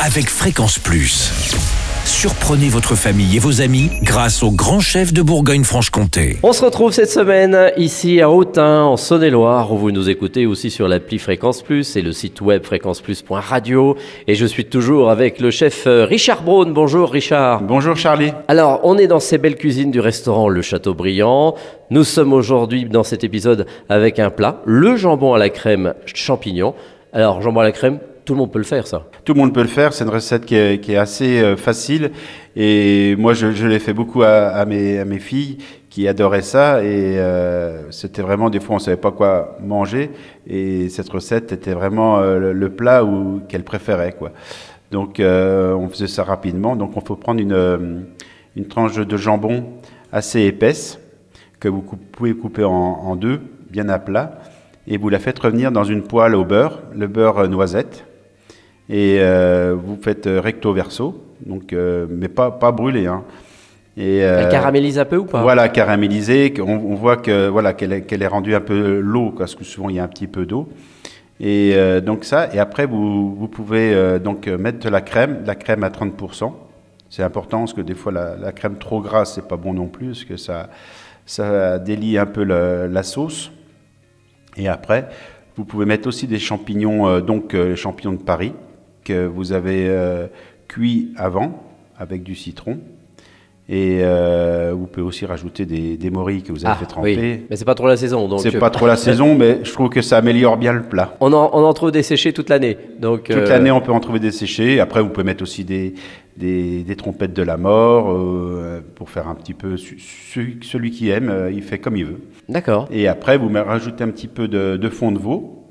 avec Fréquence Plus. Surprenez votre famille et vos amis grâce au grand chef de Bourgogne-Franche-Comté. On se retrouve cette semaine ici à Autun, en Saône-et-Loire, où vous nous écoutez aussi sur l'appli Fréquence Plus et le site web fréquenceplus.radio. Et je suis toujours avec le chef euh, Richard Braun. Bonjour Richard. Bonjour Charlie. Alors, on est dans ces belles cuisines du restaurant Le Châteaubriand. Nous sommes aujourd'hui dans cet épisode avec un plat, le jambon à la crème champignon. Alors, jambon à la crème, tout le monde peut le faire, ça. Tout le monde peut le faire. C'est une recette qui est, assez euh, facile. Et moi, je, l'ai fait beaucoup à, mes, filles qui adoraient ça. Et euh, c'était vraiment, des fois, on ne savait pas quoi manger. Et cette recette était vraiment euh, le, le, plat qu'elles préféraient. Quoi. Donc, on faisait ça rapidement. Donc, il faut prendre une, tranche de jambon assez épaisse que vous pouvez couper en deux, bien à plat. Et vous la faites revenir dans une poêle au beurre, le beurre noisette et euh, vous faites recto verso, donc, euh, mais pas, pas brûlé. Hein. Et, euh, Elle caramélise un peu ou pas? Voilà, caramélisée. On, on voit que voilà qu'elle est, qu est, rendue un peu l'eau, parce que souvent il y a un petit peu d'eau. Et euh, donc ça, et après vous, vous pouvez euh, donc mettre de la crème, de la crème à 30%. C'est important parce que des fois la, la crème trop grasse c'est pas bon non plus, parce que ça, ça délie un peu la sauce. Et après, vous pouvez mettre aussi des champignons, euh, donc euh, champignons de Paris que vous avez euh, cuit avant avec du citron. Et euh, vous pouvez aussi rajouter des, des morilles que vous avez ah, fait tremper. Oui. Mais c'est pas trop la saison. donc C'est pas trop la saison, mais je trouve que ça améliore bien le plat. On en, on en trouve des séchés toute l'année. Donc toute euh... l'année, on peut en trouver des séchés. Après, vous pouvez mettre aussi des, des, des trompettes de la mort euh, pour faire un petit peu. Celui qui aime, euh, il fait comme il veut. D'accord. Et après, vous rajoutez un petit peu de, de fond de veau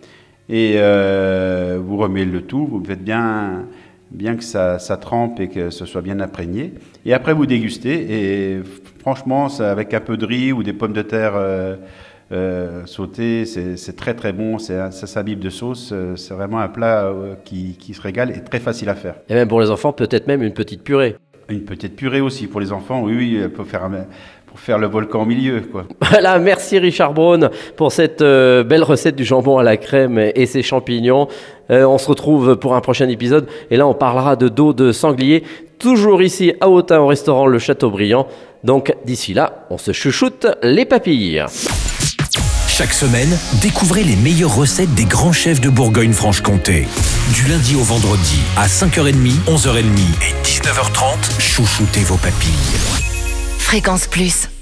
et euh, remettez le tout. Vous faites bien bien que ça, ça, trempe et que ce soit bien imprégné. Et après, vous dégustez. Et franchement, ça, avec un peu de riz ou des pommes de terre euh, euh, sautées, c'est très très bon. Ça s'imbibe de sauce. C'est vraiment un plat euh, qui, qui, se régale et très facile à faire. Et même pour les enfants, peut-être même une petite purée. Une petite purée aussi pour les enfants. Oui, oui, pour faire un, pour faire le volcan au milieu. Quoi. Voilà, merci Richard Braun pour cette euh, belle recette du jambon à la crème et ses champignons. Euh, on se retrouve pour un prochain épisode et là on parlera de dos de sanglier, toujours ici à Autun au restaurant Le Châteaubriand. Donc d'ici là, on se chouchoute les papilles. Chaque semaine, découvrez les meilleures recettes des grands chefs de Bourgogne-Franche-Comté. Du lundi au vendredi à 5h30, 11h30 et 19h30, chouchoutez vos papilles. Fréquence Plus.